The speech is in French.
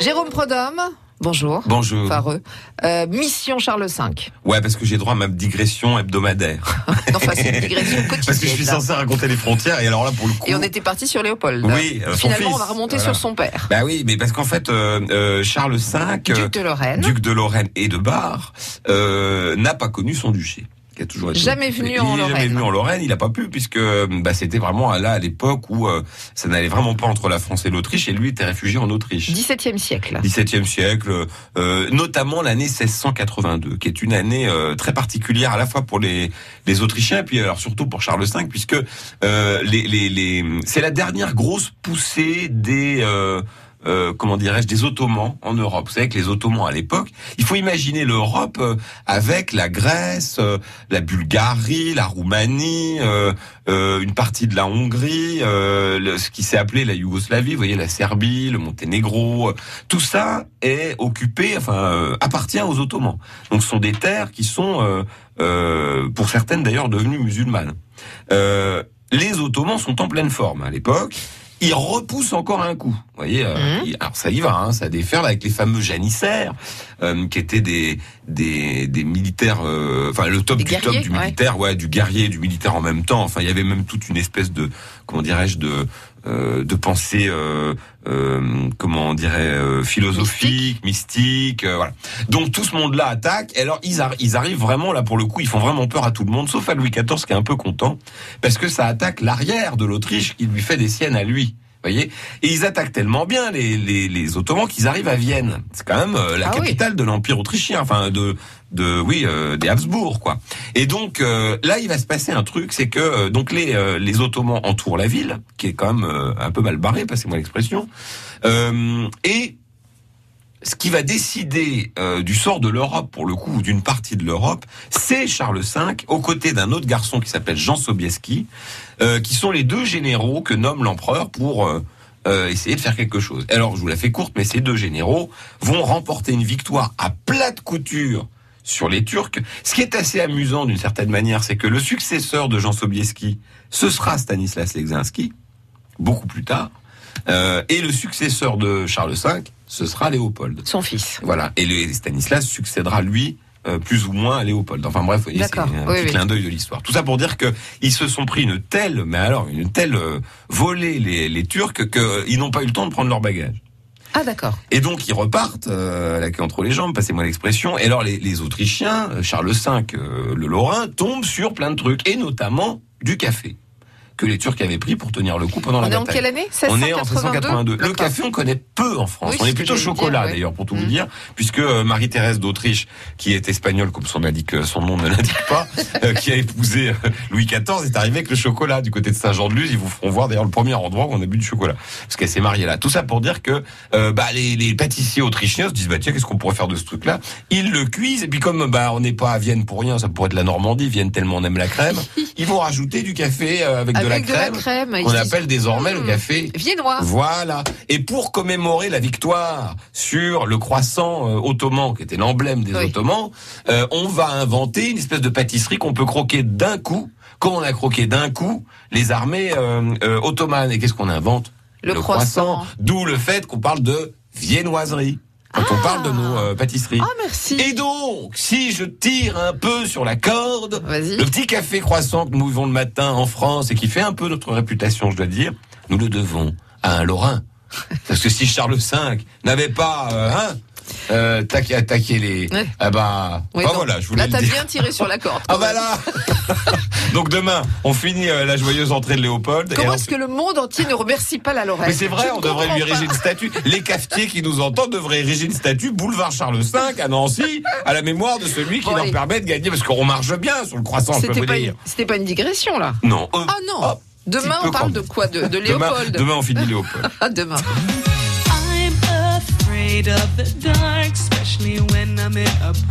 Jérôme Prodhomme, bonjour. Bonjour. Fareux. Euh, Mission Charles V. Ouais, parce que j'ai droit à ma digression hebdomadaire. enfin, c'est une digression quotidienne. parce que je suis censé raconter les frontières, et alors là, pour le coup. Et on était parti sur Léopold. Oui, euh, son Finalement, fils. on va remonter Voilà. sur son père. Bah oui, mais parce qu'en fait, euh, euh, Charles V, Duc de Lorraine. duc de Lorraine et de Bar, n'a pas connu son duché. Qui a toujours été Jamais venu il en est Jamais Lorraine. venu en Lorraine, il a pas pu puisque bah, c'était vraiment là à l'époque où euh, ça n'allait vraiment pas entre la France et l'Autriche et lui était réfugié en Autriche. 17e siècle. 17e siècle, euh, notamment l'année 1682, qui est une année euh, très particulière à la fois pour les, les Autrichiens et puis alors surtout pour Charles V, puisque les, les, les, c'est la dernière grosse poussée des euh, comment dirais-je des Ottomans en Europe. Vous savez que les Ottomans à l'époque, il faut imaginer l'Europe euh, avec la Grèce, euh, la Bulgarie, la Roumanie, euh, une partie de la Hongrie, ce qui s'est appelé la Yougoslavie, vous voyez la Serbie, le Monténégro, tout ça est occupé, enfin appartient aux Ottomans. Donc ce sont des terres qui sont, euh, pour certaines d'ailleurs, devenues musulmanes. Euh, les Ottomans sont en pleine forme à l'époque. Ils repoussent encore un coup. Vous voyez, euh, Mhm. alors ça y va, hein, ça déferle avec les fameux janissaires, euh, qui étaient des des, des militaires, euh, enfin le top Des du top du militaire, ouais, du guerrier et du militaire en même temps. Enfin, il y avait même toute une espèce de, comment dirais-je, de euh, de pensée, euh, comment on dirait, euh, philosophique, mystique, euh, voilà. Donc tout ce monde-là attaque. Et alors ils, arri- ils arrivent vraiment là pour le coup, ils font vraiment peur à tout le monde, sauf à Louis XIV qui est un peu content parce que ça attaque l'arrière de l'Autriche qui lui fait des siennes à lui. Voyez Et ils attaquent tellement bien les, les, les Ottomans qu'ils arrivent à Vienne. C'est quand même euh, la Ah oui. capitale de l'Empire autrichien, enfin de de oui euh, des Habsbourg quoi. Et donc euh, là il va se passer un truc, c'est que euh, donc les euh, les Ottomans entourent la ville, qui est quand même euh, un peu mal barrée, passez-moi l'expression. Euh, et ce qui va décider du sort de l'Europe, pour le coup, ou d'une partie de l'Europe, c'est Charles V, aux côtés d'un autre garçon qui s'appelle Jean Sobieski, qui sont les deux généraux que nomme l'empereur pour euh, essayer de faire quelque chose. Alors, je vous la fais courte, mais ces deux généraux vont remporter une victoire à plate couture sur les Turcs. Ce qui est assez amusant d'une certaine manière, c'est que le successeur de Jean Sobieski, ce sera Stanislas Leczinski, beaucoup plus tard, euh, et le successeur de Charles V, ce sera Léopold. Son fils. Voilà. Et le Stanislas succédera lui. euh, plus ou moins à Léopold. Enfin bref, c'est un Oui, petit oui. clin d'œil de l'histoire. Tout ça pour dire que ils se sont pris une telle, mais alors une telle euh, volée les, les Turcs qu'ils n'ont pas eu le temps de prendre leur bagage. Ah, d'accord. Et donc ils repartent euh, la queue entre les jambes, passez-moi l'expression. Et alors les, Autrichiens, euh, Charles V, euh, le Lorrain, tombent sur plein de trucs, et notamment du café que les Turcs avaient pris pour tenir le coup pendant On la est en bataille. quelle année? On est en 1682. Le café, on connaît peu en France. Oui, on est plutôt chocolat, ouais. d'ailleurs, pour tout vous Mm. dire, puisque euh, Marie-Thérèse d'Autriche, qui est espagnole, comme son, indique, euh, son nom ne l'indique pas, euh, qui a épousé Louis XIV, est arrivée avec le chocolat du côté de Saint-Jean-de-Luz. Ils vous feront voir d'ailleurs le premier endroit où on a bu du chocolat, parce qu'elle s'est mariée là. Tout ça pour dire que euh, bah, les, les pâtissiers autrichiens se disent bah tiens qu'est-ce qu'on pourrait faire de ce truc-là? Ils le cuisent et puis comme bah on n'est pas à Vienne pour rien, ça pourrait être la Normandie. Vienne tellement on aime la crème, ils vont rajouter du café avec, de la Avec de la crème. disent, appelle désormais le Hmm. café Viennois. voilà. Et pour commémorer la victoire sur le croissant euh, ottoman, qui était l'emblème des Oui. Ottomans, euh, on va inventer une espèce de pâtisserie qu'on peut croquer d'un coup, comme on a croqué d'un coup les armées euh, ottomanes. Et qu'est-ce qu'on invente? Le croissant. D'où le fait qu'on parle de viennoiserie quand on parle de nos euh, pâtisseries. Ah, merci. Et donc, si je tire un peu sur la corde, le petit café croissant que nous buvons le matin en France et qui fait un peu notre réputation, je dois dire, nous le devons à un Lorrain. Parce que si Charles V n'avait pas, euh, hein, euh, attaqué les, Ouais. ah bah, bah donc, voilà, je voulais Là, t'as bien tiré sur la corde. Ah bah là Donc demain, on finit euh, la joyeuse entrée de Léopold. Comment on- est-ce que le monde entier ne remercie pas la Lorraine mais c'est vrai, Je on devrait lui ériger une statue. Les cafetiers qui nous entendent devraient ériger une statue boulevard Charles V à Nancy, à la mémoire de celui qui Bon, leur allez. permet de gagner, parce qu'on marche bien sur le croissant, je peux vous dire. une- c'était pas une digression, là. Non. euh, Ah non. hop, Demain, on parle de quoi? De, de demain, Léopold? demain, on finit Léopold. Ah, demain. Afraid of the dark, especially when I'm in a park.